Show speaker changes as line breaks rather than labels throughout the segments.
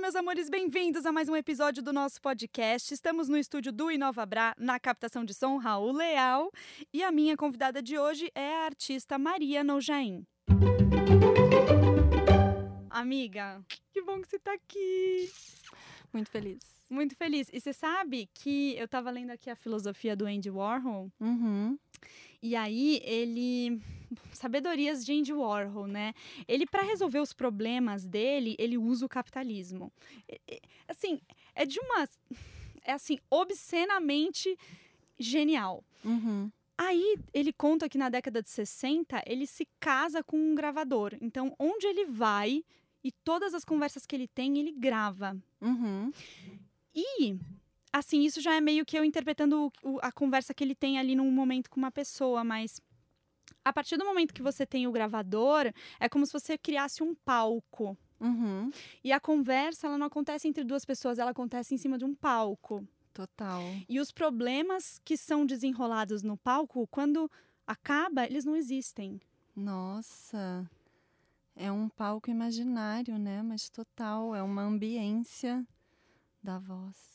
Olá, meus amores, bem-vindos a mais um episódio do nosso podcast. Estamos no estúdio do Bra, na captação de som Raul Leal, e a minha convidada de hoje é a artista Maria Nojaim. Amiga, que bom que você está aqui.
Muito feliz.
Muito feliz. E você sabe que eu estava lendo aqui a filosofia do Andy Warhol.
Uhum.
E aí ele sabedorias de Andy Warhol, né? Ele para resolver os problemas dele, ele usa o capitalismo. Assim, é de uma é assim, obscenamente genial.
Uhum.
Aí ele conta que na década de 60 ele se casa com um gravador. Então, onde ele vai e todas as conversas que ele tem, ele grava.
Uhum.
E assim, isso já é meio que eu interpretando o, a conversa que ele tem ali num momento com uma pessoa, mas a partir do momento que você tem o gravador, é como se você criasse um palco.
Uhum.
E a conversa, ela não acontece entre duas pessoas, ela acontece em cima de um palco.
Total.
E os problemas que são desenrolados no palco, quando acaba, eles não existem.
Nossa. É um palco imaginário, né? Mas total, é uma ambiência da voz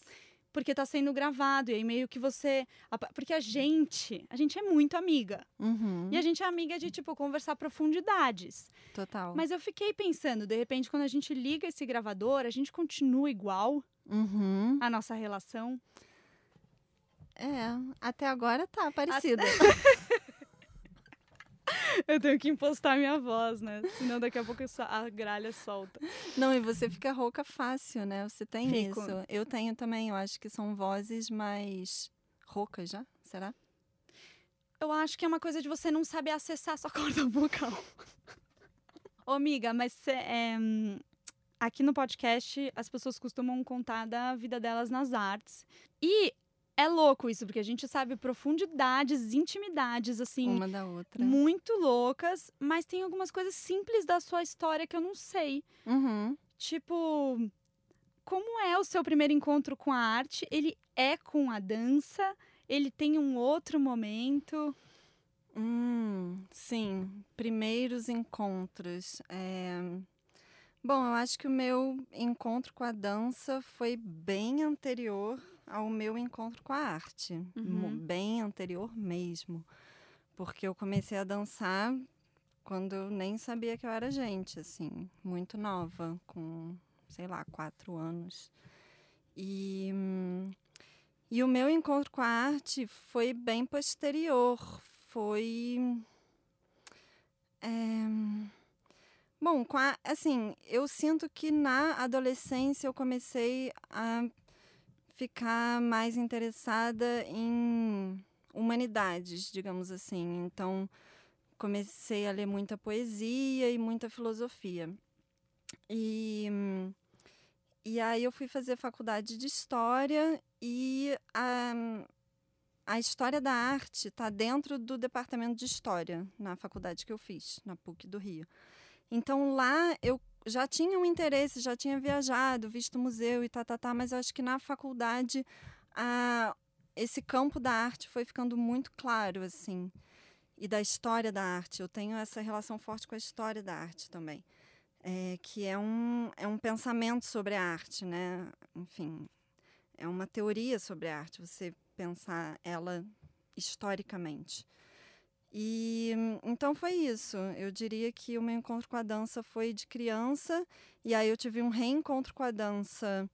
porque está sendo gravado. E aí meio que você. Porque a gente, a gente é muito amiga.
Uhum.
E a gente é amiga de, tipo, conversar profundidades.
Total.
Mas eu fiquei pensando, de repente, quando a gente liga esse gravador, a gente continua igual
uhum.
a nossa relação.
É, até agora tá parecida.
eu tenho que impostar minha voz, né? Senão daqui a pouco a gralha solta.
Não, e você fica rouca fácil, né? Você tem
Fico.
isso. Eu tenho também, eu acho que são vozes mais roucas já, será?
Eu acho que é uma coisa de você não saber acessar sua corda vocal. Ô, amiga, mas cê, é, aqui no podcast as pessoas costumam contar da vida delas nas artes. E é louco isso, porque a gente sabe profundidades, intimidades, assim.
Uma da outra.
Muito loucas, mas tem algumas coisas simples da sua história que eu não sei.
Uhum.
Tipo, como é o seu primeiro encontro com a arte? Ele é com a dança? Ele tem um outro momento?
Hum, sim, primeiros encontros. É... Bom, eu acho que o meu encontro com a dança foi bem anterior ao meu encontro com a arte,
uhum.
bem anterior mesmo, porque eu comecei a dançar quando eu nem sabia que eu era gente, assim, muito nova, com, sei lá, quatro anos. E, e o meu encontro com a arte foi bem posterior, foi. É, bom, a, assim, eu sinto que na adolescência eu comecei a ficar mais interessada em humanidades, digamos assim. Então, comecei a ler muita poesia e muita filosofia. E, e aí eu fui fazer faculdade de História e a, a História da Arte está dentro do departamento de História, na faculdade que eu fiz, na PUC do Rio. Então lá eu já tinha um interesse, já tinha viajado, visto museu e tá, tá, tá, mas eu acho que na faculdade a, esse campo da arte foi ficando muito claro, assim, e da história da arte. Eu tenho essa relação forte com a história da arte também, é, que é um, é um pensamento sobre a arte, né? Enfim, é uma teoria sobre a arte, você pensar ela historicamente. E então foi isso. Eu diria que o meu encontro com a dança foi de criança, e aí eu tive um reencontro com a dança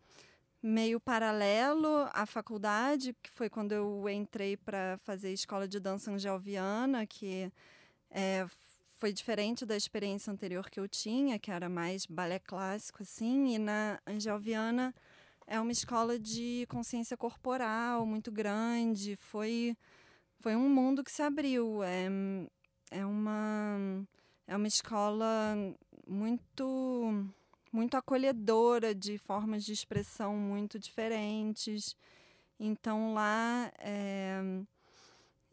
meio paralelo à faculdade, que foi quando eu entrei para fazer escola de dança angelviana, que é, foi diferente da experiência anterior que eu tinha, que era mais balé clássico, assim, e na angelviana é uma escola de consciência corporal muito grande, foi foi um mundo que se abriu. É, é, uma, é uma escola muito, muito acolhedora, de formas de expressão muito diferentes. Então lá, é,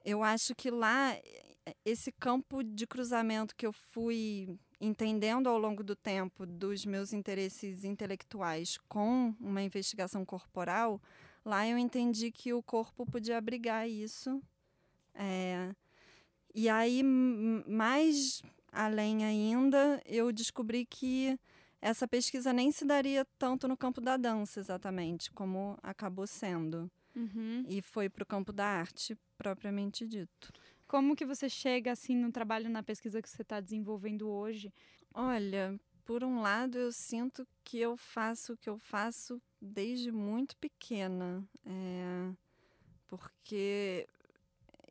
eu acho que lá, esse campo de cruzamento que eu fui entendendo ao longo do tempo dos meus interesses intelectuais com uma investigação corporal, lá eu entendi que o corpo podia abrigar isso é, e aí, mais além ainda, eu descobri que essa pesquisa nem se daria tanto no campo da dança, exatamente, como acabou sendo.
Uhum.
E foi para o campo da arte, propriamente dito.
Como que você chega assim no trabalho, na pesquisa que você está desenvolvendo hoje?
Olha, por um lado, eu sinto que eu faço o que eu faço desde muito pequena. É, porque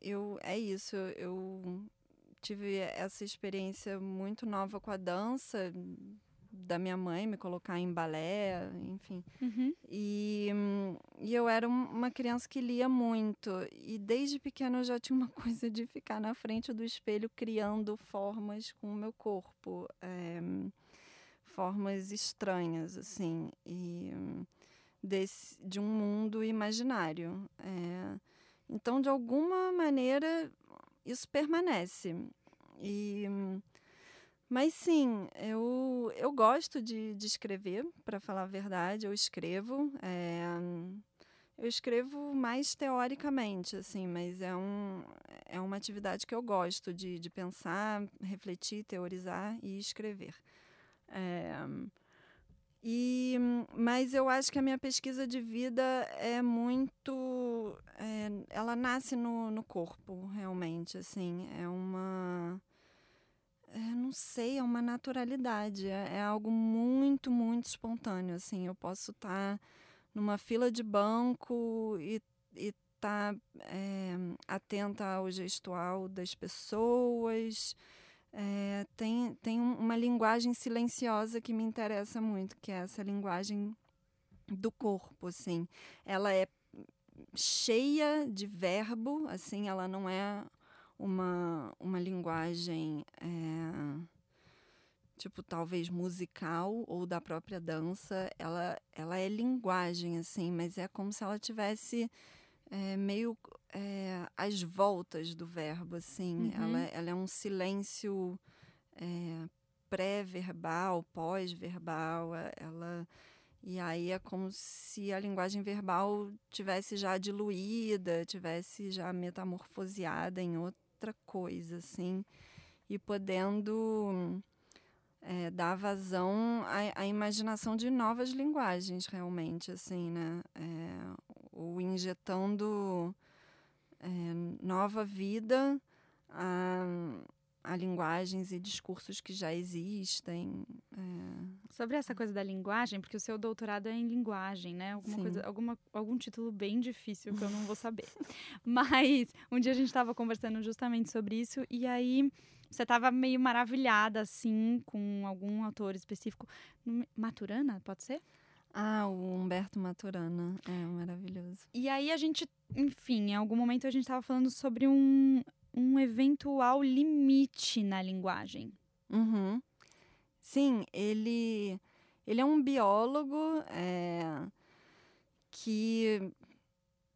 eu é isso, eu tive essa experiência muito nova com a dança da minha mãe me colocar em balé, enfim.
Uhum.
E, e eu era uma criança que lia muito. E desde pequena eu já tinha uma coisa de ficar na frente do espelho criando formas com o meu corpo. É, formas estranhas, assim. E desse, de um mundo imaginário. É, então, de alguma maneira, isso permanece. E mas sim, eu, eu gosto de, de escrever, para falar a verdade, eu escrevo. É, eu escrevo mais teoricamente, assim, mas é, um, é uma atividade que eu gosto de, de pensar, refletir, teorizar e escrever. É, e, mas eu acho que a minha pesquisa de vida é muito. É, ela nasce no, no corpo, realmente. Assim, é uma é, não sei, é uma naturalidade, é, é, algo muito, muito espontâneo, assim, eu posso estar tá numa fila de banco e estar tá, é, atenta ao gestual das pessoas, é, tem, tem uma linguagem silenciosa que me interessa muito, que é essa linguagem do corpo, assim, ela é cheia de verbo, assim, ela não é uma, uma linguagem, é, tipo, talvez musical ou da própria dança. Ela, ela é linguagem, assim, mas é como se ela tivesse é, meio é, às voltas do verbo, assim.
Uhum.
Ela, ela é um silêncio pré-verbal, pós-verbal. Ela e aí é como se a linguagem verbal tivesse já diluída, tivesse já metamorfoseada em outra coisa, assim, e podendo é, dar vazão à, à, imaginação de novas linguagens, realmente, assim, né? É, ou injetando é, nova vida a, a linguagens e discursos que já existem. É...
Sobre essa coisa da linguagem, porque o seu doutorado é em linguagem, né? Alguma coisa, alguma, algum título bem difícil que eu não vou saber. Mas um dia a gente estava conversando justamente sobre isso e aí você estava meio maravilhada, assim, com algum autor específico. Maturana, pode ser?
Ah, o Humberto Maturana. É maravilhoso.
E aí a gente, enfim, em algum momento a gente estava falando sobre um um eventual limite na linguagem.
Uhum. Sim, ele, ele é um biólogo é, que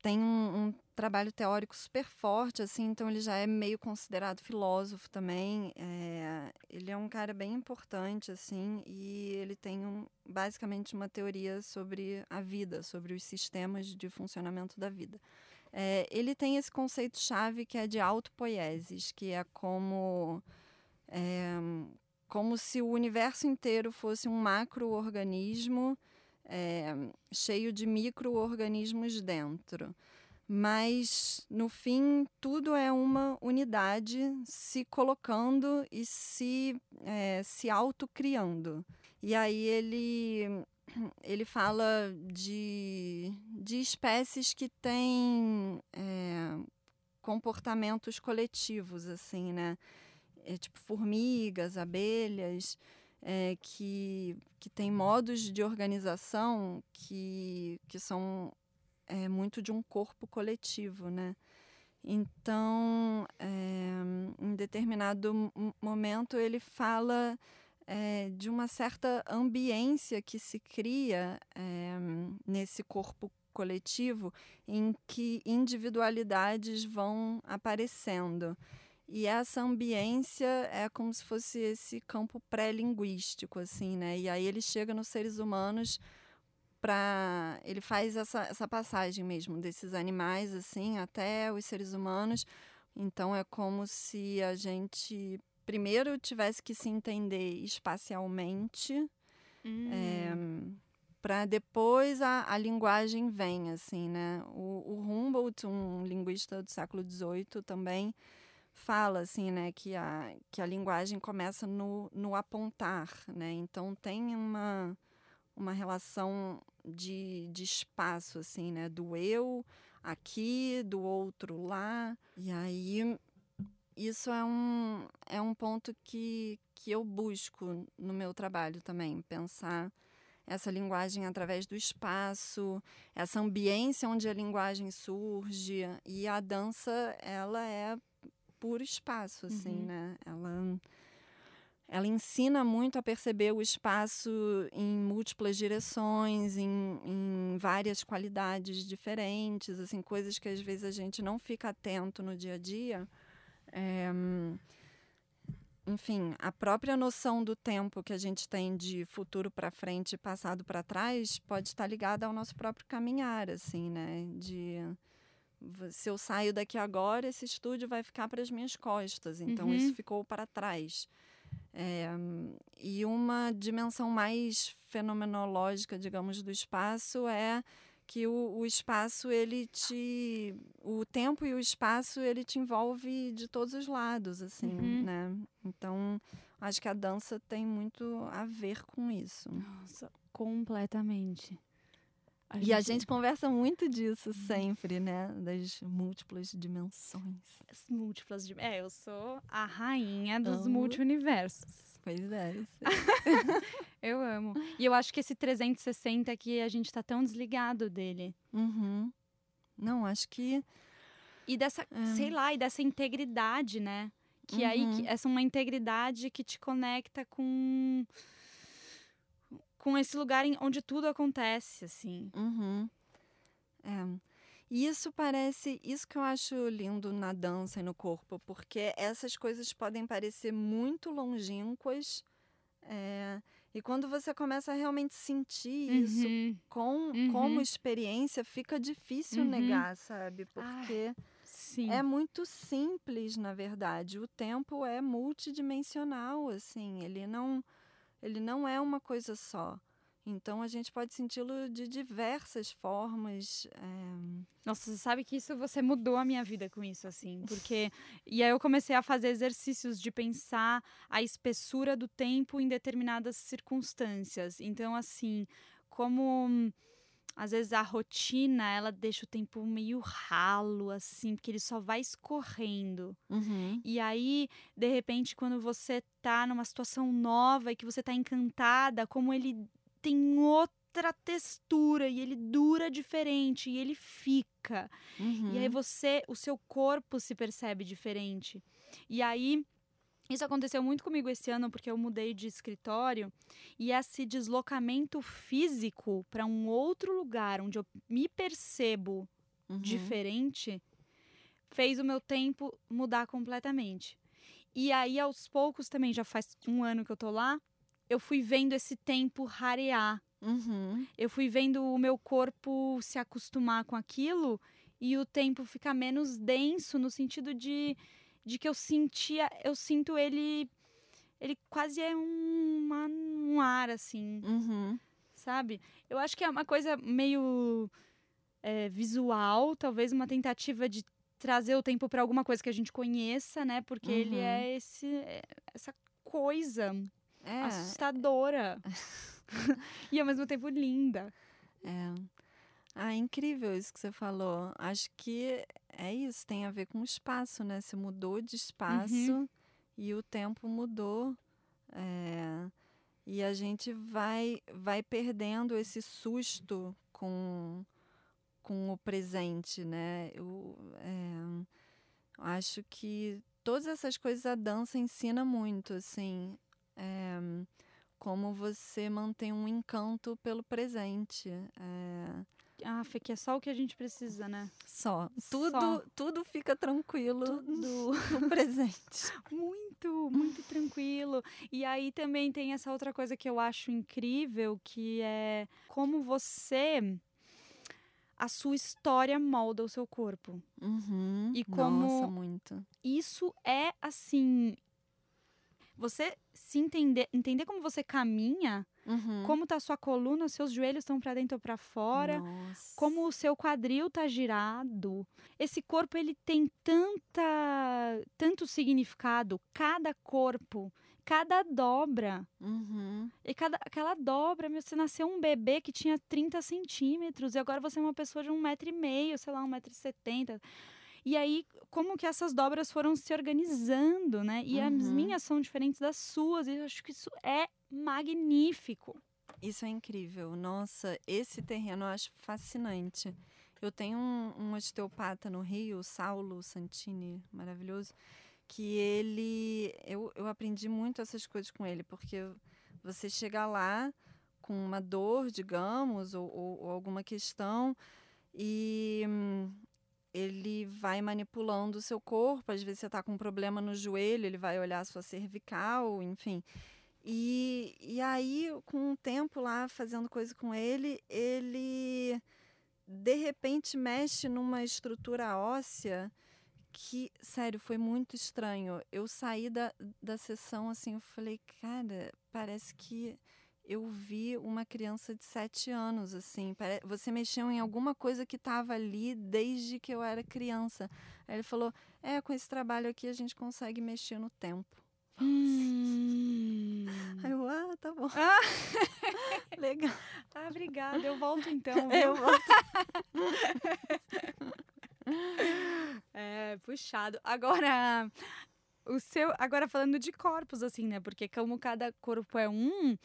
tem um, um, trabalho teórico super forte, assim, então ele já é meio considerado filósofo também. É, ele é um cara bem importante, assim, e ele tem um, basicamente uma teoria sobre a vida, sobre os sistemas de funcionamento da vida. É, ele tem esse conceito-chave que é de autopoiesis, que é como, é, como se o universo inteiro fosse um macro-organismo é, cheio de micro-organismos dentro. Mas, no fim, tudo é uma unidade se colocando e se, é, se autocriando. E aí ele ele fala de, de espécies que têm é, comportamentos coletivos, assim, né? É, tipo formigas, abelhas, é, que, que têm modos de organização que, que são é, muito de um corpo coletivo, né? Então, é, em determinado momento, ele fala é, de uma certa ambiência que se cria é, nesse corpo coletivo em que individualidades vão aparecendo. E essa ambiência é como se fosse esse campo pré-linguístico, assim, né? E aí ele chega nos seres humanos para ele faz essa, essa passagem mesmo desses animais assim até os seres humanos. Então é como se a gente primeiro tivesse que se entender espacialmente
Hum.
É, para depois a, a linguagem vem, assim, né? O, o Humboldt, um linguista do século XVIII, também fala, assim, né, que a, que a linguagem começa no, no apontar, né? Então tem uma, uma relação de, de espaço, assim, né? Do eu aqui, do outro lá. E aí isso é um, é um ponto que, que eu busco no meu trabalho também, pensar essa linguagem através do espaço, essa ambiência onde a linguagem surge e a dança ela é puro espaço, assim,
Uhum.
né? Ela ela ensina muito a perceber o espaço em múltiplas direções, em, em várias qualidades diferentes, assim, coisas que às vezes a gente não fica atento no dia a dia. É, enfim, a própria noção do tempo que a gente tem de futuro para frente e passado para trás pode estar ligada ao nosso próprio caminhar, assim, né? De se eu saio daqui agora, esse estúdio vai ficar para as minhas costas, então
Uhum.
isso ficou para trás. É, e uma dimensão mais fenomenológica, digamos, do espaço é que o, o espaço ele te o tempo e o espaço ele te envolve de todos os lados assim
Uhum.
né então acho que a dança tem muito a ver com isso
Nossa, completamente.
E a gente conversa muito disso sempre né das múltiplas dimensões
As múltiplas de... É, eu sou a rainha dos
Amo.
multiversos.
pois é eu
amo. E eu acho que esse 360 aqui, a gente tá tão desligado dele.
Uhum. não acho que
E dessa,
É.
sei lá, e dessa integridade, né? Que aí,
Uhum.
que, essa é uma integridade que te conecta com com esse lugar em, onde tudo acontece, assim.
Uhum. É. E isso parece, isso que eu acho lindo na dança e no corpo, porque essas coisas podem parecer muito longínquas, é, e quando você começa a realmente sentir isso
Uhum.
com,
Uhum.
como experiência, fica difícil
Uhum.
negar, sabe?
Ai,
Porque
Sim.
é muito simples, na verdade. O tempo é multidimensional, assim, ele não, ele não é uma coisa só. Então a gente pode senti-lo de diversas formas. é,
Nossa, você sabe que isso você mudou a minha vida com isso, assim, porque e aí eu comecei a fazer exercícios de pensar a espessura do tempo em determinadas circunstâncias. Então, assim, como às vezes a rotina ela deixa o tempo meio ralo, assim, porque ele só vai escorrendo. E aí, de repente, quando você tá numa situação nova e que você tá encantada, como ele tem outra textura e ele dura diferente e ele fica. E aí
uhum,
você, o seu corpo se percebe diferente. E aí isso aconteceu muito comigo esse ano porque eu mudei de escritório e esse deslocamento físico para um outro lugar onde eu me percebo
uhum,
diferente fez o meu tempo mudar completamente. E aí, aos poucos, também já faz um ano que eu tô lá, eu fui vendo esse tempo rarear.
uhum,
Eu fui vendo o meu corpo se acostumar com aquilo e o tempo ficar menos denso no sentido de, de que eu sentia, eu sinto ele ele quase é uma, um ar assim,
uhum,
sabe? Eu acho que é uma coisa meio é, visual, talvez uma tentativa de trazer o tempo para alguma coisa que a gente conheça, né? Porque ele
Uhum.
é esse é essa coisa
É,
assustadora e ao mesmo tempo linda.
é. Ah, incrível isso que você falou. Acho que é isso, tem a ver com o espaço, né? Você mudou de espaço e o tempo mudou. é, e a gente vai, vai perdendo esse susto com, com o presente, né? Eu é, acho que todas essas coisas a dança ensina muito, assim. é, como você mantém um encanto pelo presente. é,
Ah, Fê, que é só o que a gente precisa, né?
só. Tudo,
Só.
tudo fica tranquilo
Tudo.
no presente.
Muito, muito tranquilo. E aí também tem essa outra coisa que eu acho incrível, que é como você a sua história molda o seu corpo.
Uhum.
E como-
Nossa, muito.
Isso é assim, você se entender, entender como você caminha,
Uhum.
como tá a sua coluna, seus joelhos estão para dentro ou para fora,
Nossa.
como o seu quadril tá girado. Esse corpo ele tem tanta tanto significado, cada corpo, cada dobra.
Uhum.
E cada, aquela dobra, meu, você nasceu um bebê que tinha 30 centímetros e agora você é uma pessoa de um metro e meio, sei lá, um metro e setenta. E aí, como que essas dobras foram se organizando, né? E as
Uhum.
minhas são diferentes das suas, e eu acho que isso é magnífico.
Isso é incrível. Nossa, esse terreno eu acho fascinante. Eu tenho um, um osteopata no Rio, o Saulo Santini, maravilhoso, que ele. Eu, eu aprendi muito essas coisas com ele, porque você chega lá com uma dor, digamos, ou, ou- ou alguma questão, e hum, ele vai manipulando o seu corpo. Às vezes você está com um problema no joelho, ele vai olhar a sua cervical, enfim. E, e aí, com o tempo lá fazendo coisa com ele, ele de repente mexe numa estrutura óssea que, sério, foi muito estranho. Eu saí da, da sessão assim, eu falei, cara, parece que eu vi uma criança de sete anos, assim. Você mexeu em alguma coisa que estava ali desde que eu era criança. Aí ele falou, é, com esse trabalho aqui a gente consegue mexer no tempo.
Hum.
Aí eu, ah, tá bom.
Ah.
Legal.
Ah, obrigada. Eu volto então. viu?
Eu volto.
É, puxado. Agora, o seu. Agora falando de corpos, assim, né? Porque como cada corpo é um.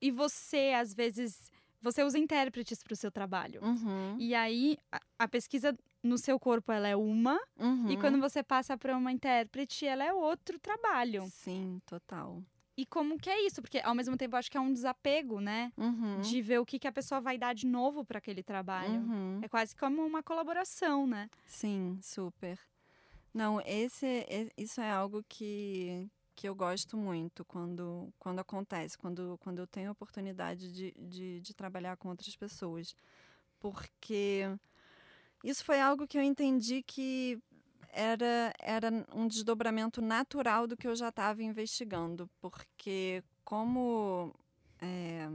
E você, às vezes. Você usa intérpretes para o seu trabalho.
Uhum,
E aí, a, a pesquisa no seu corpo, ela é uma.
uhum.
E quando você passa para uma intérprete, ela é outro trabalho.
Sim, total.
E como que é isso? Porque, ao mesmo tempo, eu acho que é um desapego, né?
Uhum.
De ver o que, que a pessoa vai dar de novo para aquele trabalho.
Uhum.
É quase como uma colaboração, né?
Sim, super. Não, esse, isso é algo que, que eu gosto muito quando, quando acontece, quando, quando eu tenho a oportunidade de, de, de trabalhar com outras pessoas. Porque isso foi algo que eu entendi que era, era um desdobramento natural do que eu já estava investigando. Porque como é,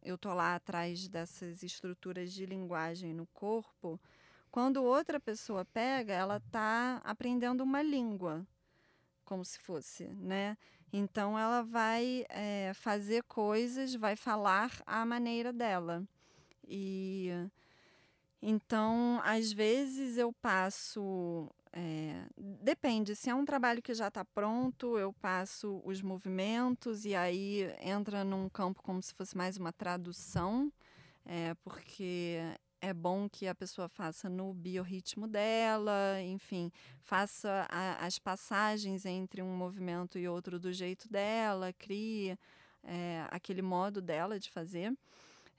eu tô lá atrás dessas estruturas de linguagem no corpo, quando outra pessoa pega, ela está aprendendo uma língua, como se fosse, né? Então ela vai eh, fazer coisas, vai falar à maneira dela. E então, às vezes eu passo. eh, depende, se é um trabalho que já está pronto, eu passo os movimentos e aí entra num campo como se fosse mais uma tradução, eh, porque é bom que a pessoa faça no biorritmo dela, enfim, faça a- as passagens entre um movimento e outro do jeito dela, crie eh, aquele modo dela de fazer.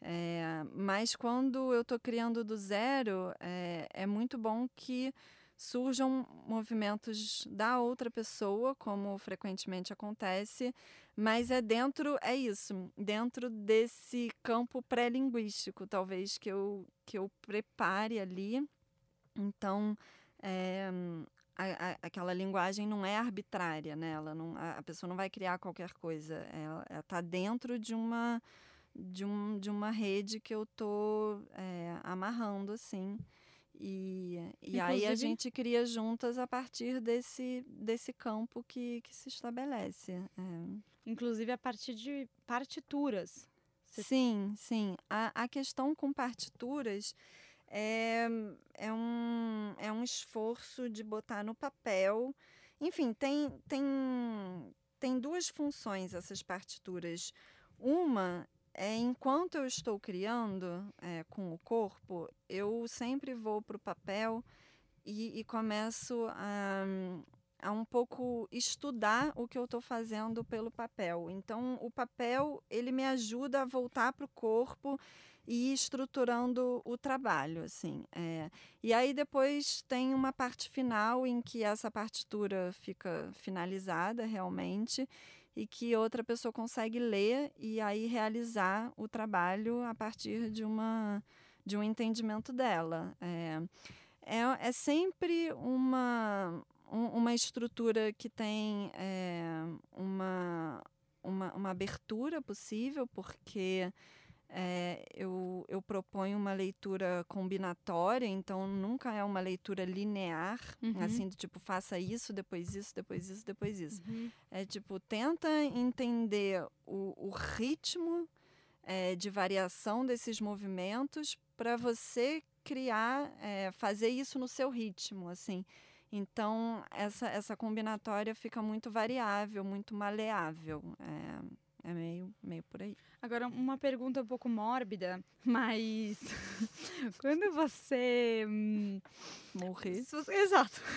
Eh, mas quando eu estou criando do zero, eh, é muito bom que surjam movimentos da outra pessoa, como frequentemente acontece, mas é dentro, é isso, dentro desse campo pré-linguístico, talvez, que eu, que eu prepare ali. Então, é, a- a- aquela linguagem não é arbitrária, né? Ela não, a, a pessoa não vai criar qualquer coisa. Ela está dentro de uma, de, um, de uma rede que eu estou amarrando, assim. E, e aí a gente cria juntas a partir desse, desse campo que, que se estabelece. É.
Inclusive a partir de partituras.
Sim, sim. A, a questão com partituras é, é, um, é um esforço de botar no papel. Enfim, tem, tem, tem duas funções essas partituras. Uma é enquanto eu estou criando é, com o corpo, eu sempre vou para o papel e, e começo a, a um pouco estudar o que eu estou fazendo pelo papel. Então, o papel ele me ajuda a voltar para o corpo e ir estruturando o trabalho, assim. é. E aí depois tem uma parte final em que essa partitura fica finalizada realmente e que outra pessoa consegue ler e aí realizar o trabalho a partir de uma de um entendimento dela. É, é, é sempre uma um, uma estrutura que tem é, uma, uma, uma abertura possível, porque é, eu, eu proponho uma leitura combinatória, então nunca é uma leitura linear,
Uhum.
assim, do tipo, faça isso, depois isso, depois isso, depois isso.
Uhum.
É tipo, tenta entender o, o ritmo é, de variação desses movimentos para você criar, é, fazer isso no seu ritmo, assim. Então, essa, essa combinatória fica muito variável, muito maleável. É, é meio, meio por aí.
Agora, uma pergunta um pouco mórbida, mas quando você. hum,
Morrer.
você- Exato.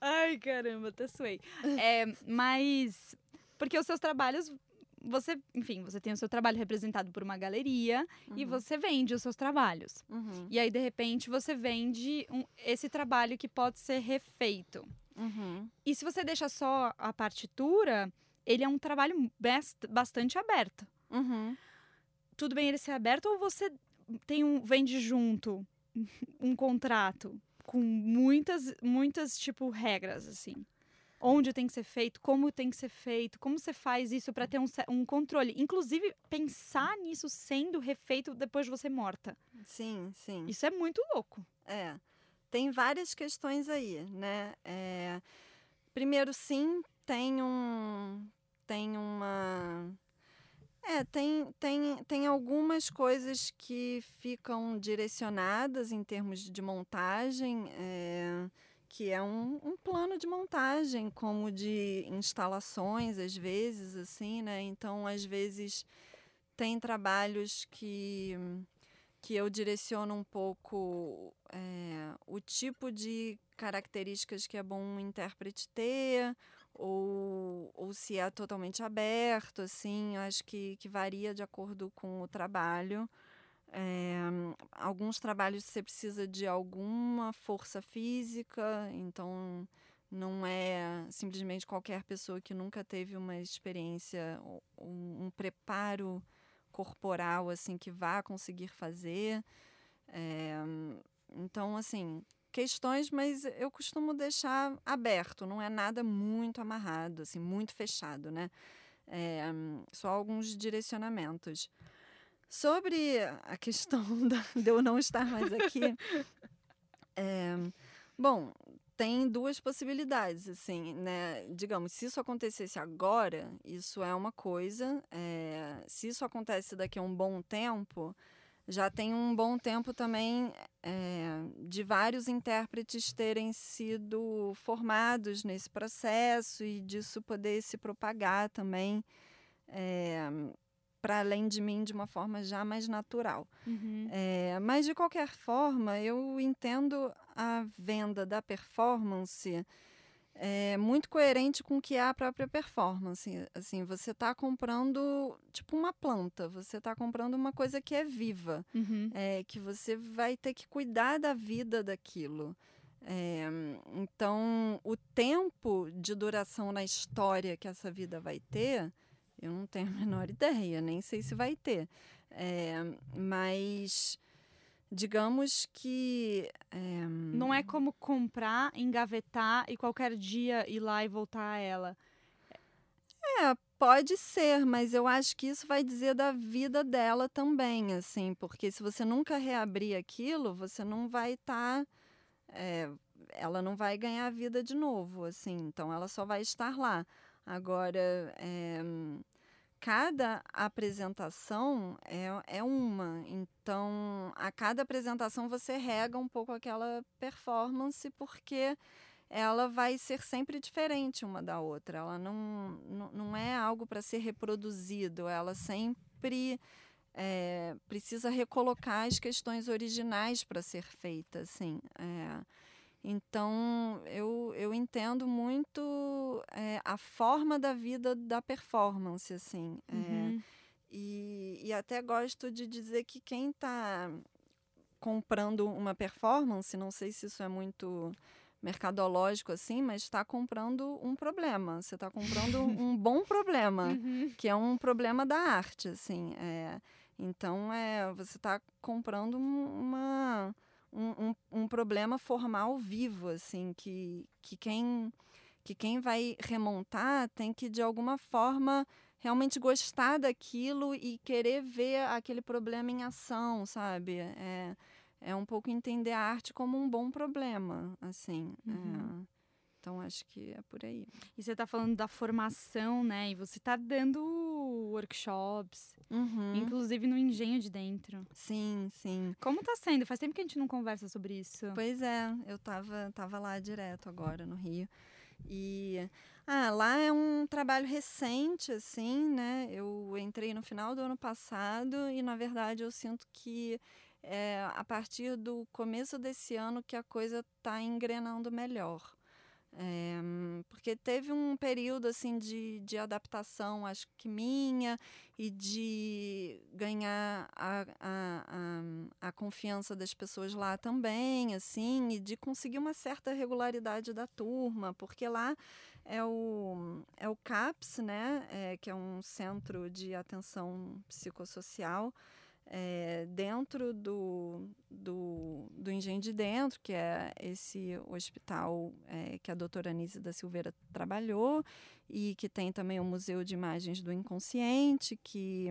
Ai, caramba, até suei. É, mas. Porque os seus trabalhos. Você, enfim, você tem o seu trabalho representado por uma galeria e
Uhum.
você vende os seus trabalhos.
Uhum,
E aí, de repente, você vende um- esse trabalho que pode ser refeito.
Uhum,
E se você deixa só a partitura, ele é um trabalho bast- bastante aberto.
uhum.
Tudo bem ele ser aberto ou você tem um vende junto um contrato com muitas muitas tipo regras assim. Onde tem que ser feito, como tem que ser feito, como você faz isso para ter um, um controle. Inclusive, pensar nisso sendo refeito depois de você morta.
Sim, sim.
Isso é muito louco.
É, tem várias questões aí, né? É, primeiro, sim, tem um, tem uma, é, tem, tem, tem algumas coisas que ficam direcionadas em termos de montagem, é, que é um, um plano de montagem, como de instalações, às vezes, assim, né? Então, às vezes, tem trabalhos que que eu direciono um pouco é, o tipo de características que é bom um intérprete ter, ou, ou se é totalmente aberto, assim, acho que, que varia de acordo com o trabalho. É, alguns trabalhos você precisa de alguma força física, então não é simplesmente qualquer pessoa que nunca teve uma experiência, um, um preparo corporal assim que vá conseguir fazer. É, então, assim, questões, mas eu costumo deixar aberto, não é nada muito amarrado, assim, muito fechado, né? É, só alguns direcionamentos. Sobre a questão da, de eu não estar mais aqui, é, bom, tem duas possibilidades, assim, né? Digamos, se isso acontecesse agora, isso é uma coisa. é, se isso acontece daqui a um bom tempo, já tem um bom tempo também é, de vários intérpretes terem sido formados nesse processo e disso poder se propagar também para além de mim de uma forma já mais natural. É, mas, de qualquer forma, eu entendo a venda da performance é, muito coerente com o que é a própria performance. Assim, você está comprando, tipo, uma planta. Você está comprando uma coisa que é viva.
Uhum.
É, que você vai ter que cuidar da vida daquilo. É, então, o tempo de duração na história que essa vida vai ter, eu não tenho a menor ideia, nem sei se vai ter. É, mas digamos que. É,
Não é como comprar, engavetar e qualquer dia ir lá e voltar a ela.
É, pode ser, mas eu acho que isso vai dizer da vida dela também, assim, porque se você nunca reabrir aquilo, você não vai estar. Tá, é, ela não vai ganhar vida de novo, assim, então ela só vai estar lá. Agora, é, cada apresentação é, é uma, então a cada apresentação você rega um pouco aquela performance, porque ela vai ser sempre diferente uma da outra. Ela não, não, não é algo para ser reproduzido, ela sempre é, precisa recolocar as questões originais para ser feita. Assim, é. Então, eu, eu entendo muito é, a forma da vida da performance, assim.
Uhum.
E, e até gosto de dizer que quem está comprando uma performance, não sei se isso é muito mercadológico assim, mas está comprando um problema. Você está comprando um bom problema,
Uhum.
que é um problema da arte, assim. É, então, é, você está comprando uma, um, um, problema formal vivo, assim, que, que quem que quem vai remontar tem que de alguma forma realmente gostar daquilo e querer ver aquele problema em ação, sabe? É, é um pouco entender a arte como um bom problema, assim. Uhum. É, então acho que é por aí.
E você está falando da formação, né? E você está dando workshops, uhum. inclusive no engenho de dentro.
Sim, sim.
Como está sendo? Faz tempo que a gente não conversa sobre isso.
Pois é, eu tava, tava lá direto agora no Rio. E ah, lá é um trabalho recente, assim, né? Eu entrei no final do ano passado e, na verdade, eu sinto que é a partir do começo desse ano que a coisa está engrenando melhor. É, porque teve um período assim de, de adaptação, acho que minha, e de ganhar a, a, a, a, confiança das pessoas lá também, assim, e de conseguir uma certa regularidade da turma, porque lá é o, é o CAPS, né, é, que é um centro de atenção psicossocial, é, dentro do, do, do Engenho de Dentro, que é esse hospital é, que a doutora Anise da Silveira trabalhou, e que tem também o Museu de Imagens do Inconsciente, que,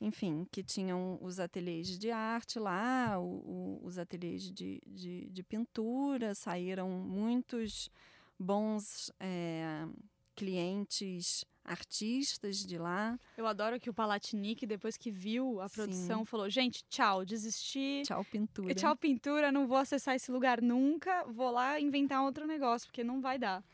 enfim, que tinham os ateliês de arte lá, o, o, os ateliês de, de, de, pintura, saíram muitos bons é, clientes artistas de lá.
Eu adoro que o Palatinic, depois que viu a produção, Sim. falou: gente, tchau, desisti.
Tchau, pintura.
Tchau, pintura, não vou acessar esse lugar nunca, vou lá inventar outro negócio, porque não vai dar.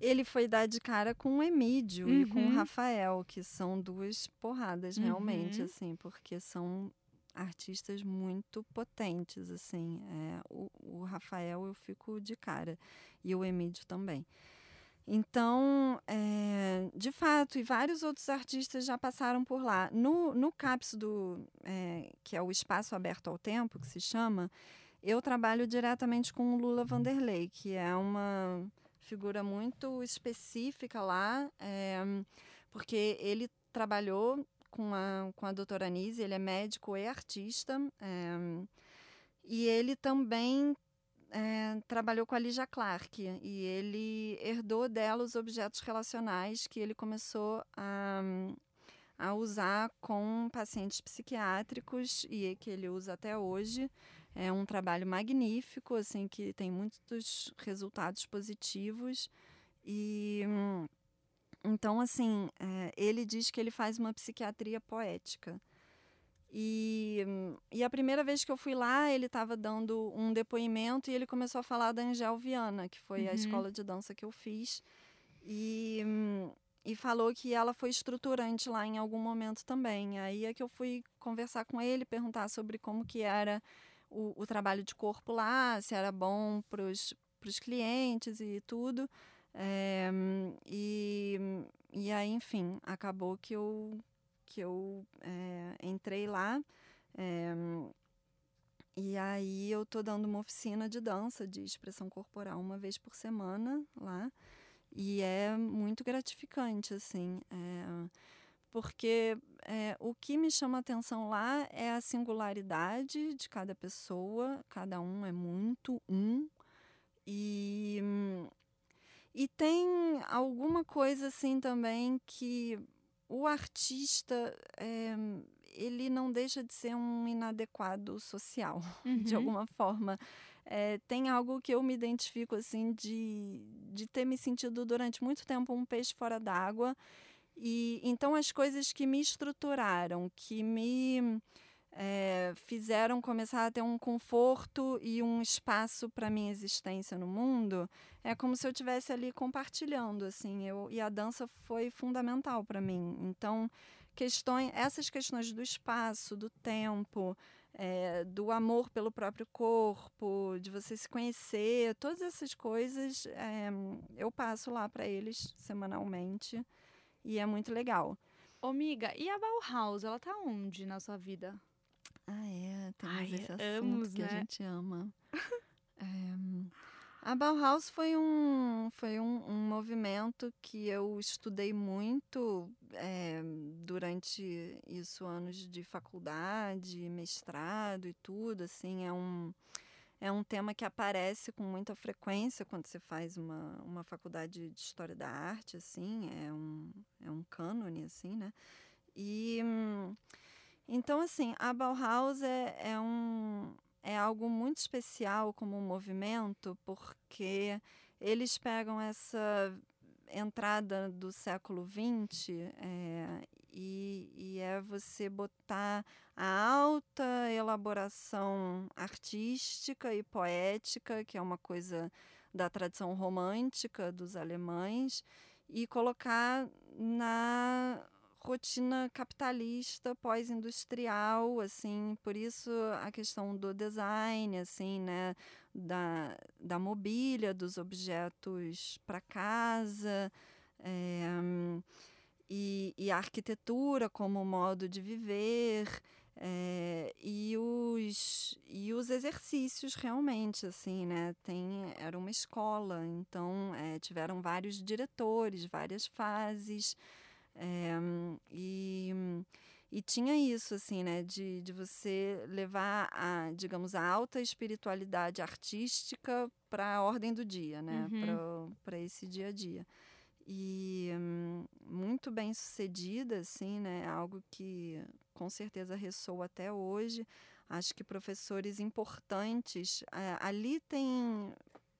Ele foi dar de cara com o Emídio uhum. e com o uhum. Rafael, que são duas porradas realmente, uhum. assim, porque são artistas muito potentes, assim. É, o, o Rafael eu fico de cara e o Emídio também. Então, é, de fato, e vários outros artistas já passaram por lá. No, no CAPS, do, é, que é o Espaço Aberto ao Tempo, que se chama, eu trabalho diretamente com o Lula Vanderlei, que é uma figura muito específica lá, é, porque ele trabalhou com a, com a doutora Anise, ele é médico e artista, e ele também é, trabalhou com a Lígia Clark e ele herdou dela os objetos relacionais que ele começou a, a usar com pacientes psiquiátricos e que ele usa até hoje. É um trabalho magnífico, assim, que tem muitos resultados positivos e então, assim, é, ele diz que ele faz uma psiquiatria poética. E, e a primeira vez que eu fui lá, ele estava dando um depoimento e ele começou a falar da Angel Viana, que foi uhum. a escola de dança que eu fiz. E, e falou que ela foi estruturante lá em algum momento também. Aí é que eu fui conversar com ele, perguntar sobre como que era o, o trabalho de corpo lá, se era bom para os clientes e tudo. É, e, e aí, enfim, acabou que eu que eu é, entrei lá. É, e aí eu tô dando uma oficina de dança, de expressão corporal, uma vez por semana lá. E é muito gratificante, assim. É, porque é, o que me chama atenção lá é a singularidade de cada pessoa, cada um é muito um. E, e tem alguma coisa assim também que o artista é, ele não deixa de ser um inadequado social uhum. de alguma forma é, tem algo que eu me identifico assim de, de ter me sentido durante muito tempo um peixe fora d'água e então as coisas que me estruturaram que me é, fizeram começar a ter um conforto e um espaço para minha existência no mundo, é como se eu estivesse ali compartilhando, assim, eu, e a dança foi fundamental para mim. Então, questões, essas questões do espaço, do tempo, é, do amor pelo próprio corpo, de você se conhecer, todas essas coisas é, eu passo lá para eles semanalmente e é muito legal.
Ô, amiga, e a Bauhaus, ela tá onde na sua vida?
Ah, é. Temos Ai, esse assunto que né? a gente ama. é, a Bauhaus foi um, foi um, um, movimento que eu estudei muito é, durante isso, anos de faculdade, mestrado e tudo. Assim, é um, é um tema que aparece com muita frequência quando você faz uma, uma faculdade de História da Arte, assim, é um, é um cânone, assim, né? E, então, assim, a Bauhaus é, é, um, é algo muito especial como movimento, porque eles pegam essa entrada do século XX é, e, e, é você botar a alta elaboração artística e poética, que é uma coisa da tradição romântica dos alemães, e colocar na rotina capitalista pós-industrial, assim, por isso a questão do design, assim, né, da, da mobília, dos objetos para casa, é, e, e, a arquitetura como modo de viver, é, e, os, e os exercícios realmente, assim, né, tem, era uma escola, então é, tiveram vários diretores, várias fases, é, e, e tinha isso, assim, né, de, de você levar a, digamos, a alta espiritualidade artística para a ordem do dia, né, uhum. para esse dia a dia. E hum, muito bem sucedida, assim, né, algo que com certeza ressoa até hoje. Acho que professores importantes, é, ali tem,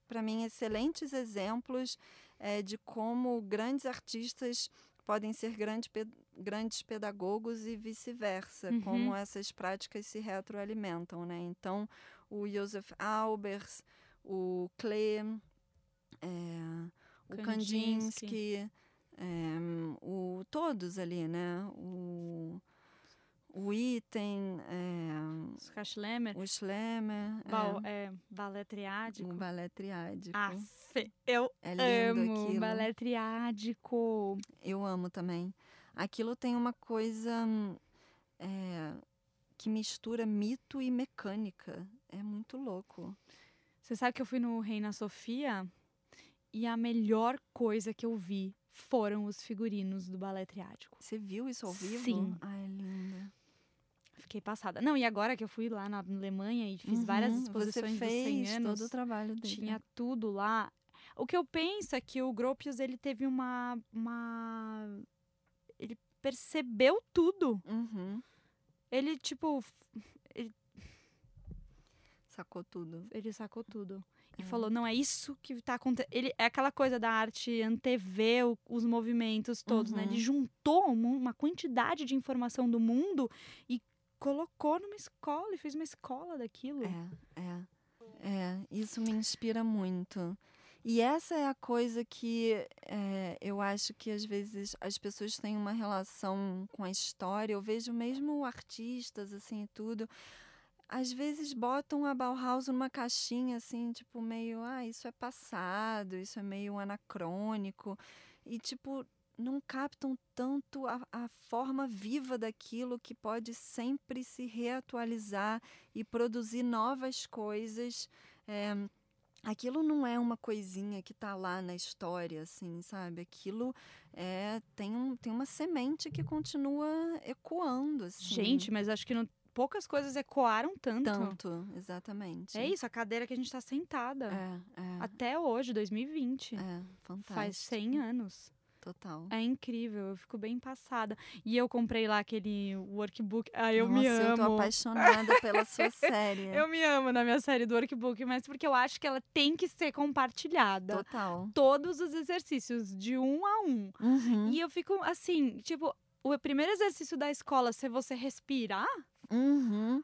para mim, excelentes exemplos é, de como grandes artistas podem ser grande, grandes pedagogos e vice-versa, uhum. como essas práticas se retroalimentam, né? Então, o Joseph Albers, o Klee, é, o Kandinsky, é, o, todos ali, né? O, o Item,
é,
o Schlemmer,
Bal, é, é, balé triádico.
O balé triádico.
Aff, eu é amo aquilo. balé triádico.
Eu amo também. Aquilo tem uma coisa é, que mistura mito e mecânica. É muito louco.
Você sabe que eu fui no Reina Sofia e a melhor coisa que eu vi foram os figurinos do balé triádico.
Você viu isso ao vivo?
Sim.
Ai, linda.
Fiquei passada. Não, e agora que eu fui lá na Alemanha e fiz uhum, várias exposições
você fez
dos 100 anos,
todo o trabalho dele.
Tinha tudo lá. O que eu penso é que o Gropius, ele teve uma... uma... Ele percebeu tudo.
Uhum.
Ele, tipo... Ele...
Sacou tudo.
Ele sacou tudo. E falou, não, é isso que está acontecendo. Ele É aquela coisa da arte antever o, os movimentos todos, uhum. né? Ele uhum. juntou uma quantidade de informação do mundo e colocou numa escola e fez uma escola daquilo.
É, é. É, isso me inspira muito. E essa é a coisa que é, eu acho que às vezes as pessoas têm uma relação com a história. Eu vejo mesmo artistas, assim, e tudo. Às vezes botam a Bauhaus numa caixinha, assim, tipo, meio, ah, isso é passado, isso é meio anacrônico. E, tipo, não captam tanto a, a, forma viva daquilo que pode sempre se reatualizar e produzir novas coisas. É, aquilo não é uma coisinha que está lá na história, assim, sabe? Aquilo é, tem, um, tem uma semente que continua ecoando. Assim.
Gente, mas acho que não, poucas coisas ecoaram tanto.
Tanto, exatamente.
É isso, a cadeira que a gente está sentada.
É, é.
Até hoje, 2020.
É, fantástico.
Faz 100 anos.
Total.
É incrível, eu fico bem passada. E eu comprei lá aquele workbook. Ah, eu
Nossa,
me amo.
Eu tô apaixonada pela sua série.
eu me amo na minha série do workbook, mas porque eu acho que ela tem que ser compartilhada.
Total.
Todos os exercícios, de um a um.
Uhum.
E eu fico assim, tipo, o primeiro exercício da escola, se você respirar.
Uhum.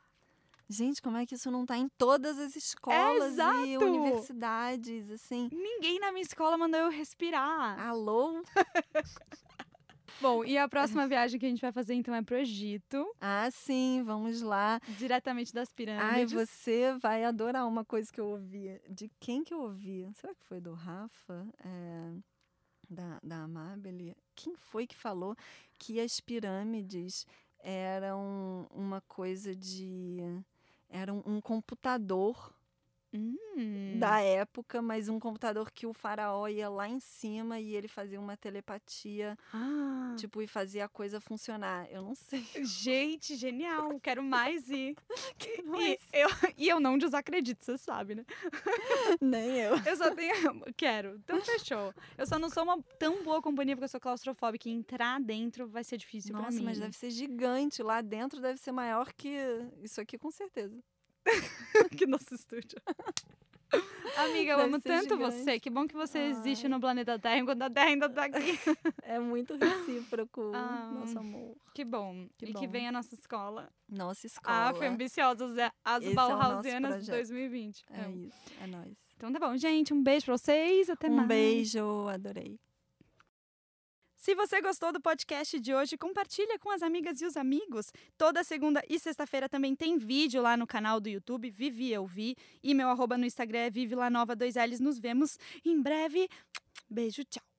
Gente, como é que isso não está em todas as escolas
é,
e universidades, assim?
Ninguém na minha escola mandou eu respirar.
Alô?
Bom, e a próxima viagem que a gente vai fazer então é pro Egito.
Ah, sim, vamos lá.
Diretamente das pirâmides.
Ai, você vai adorar uma coisa que eu ouvi. De quem que eu ouvi? Será que foi do Rafa? É, da, da Amabile? Quem foi que falou que as pirâmides eram uma coisa de era um, um computador
Hum.
da época, mas um computador que o faraó ia lá em cima e ele fazia uma telepatia,
Ah.
tipo, e fazia a coisa funcionar. Eu não sei.
Gente, genial. Quero mais ir.
Quero
E eu, e eu não desacredito, você sabe, né?
Nem eu.
Eu só tenho. Quero. Então fechou. Eu só não sou uma tão boa companhia porque eu sou claustrofóbica. E entrar dentro vai ser difícil pra
Nossa,
mim.
mas deve ser gigante. Lá dentro deve ser maior que isso aqui, com certeza.
que nosso estúdio. Amiga, eu
Deve
amo tanto
gigante.
você. Que bom que você existe
Ai.
no planeta Terra enquanto a Terra ainda tá aqui.
É muito recíproco
Ah.
nosso amor.
Que bom.
Que
e que
bom.
vem a nossa escola.
Nossa escola.
Ah, foi ambiciosa. Zé. As
Esse é
Bauhausianas de
projeto.
2020.
É
Amo.
isso, é nóis.
Então tá bom, gente. Um beijo pra vocês. Até
um
mais.
beijo, adorei.
Se você gostou do podcast de hoje, compartilha com as amigas e os amigos. Toda segunda e sexta-feira também tem vídeo lá no canal do YouTube, Vivi Eu Vi. E meu arroba no Instagram é Vive Lá Nova 2Ls. Nos vemos em breve. Beijo, tchau.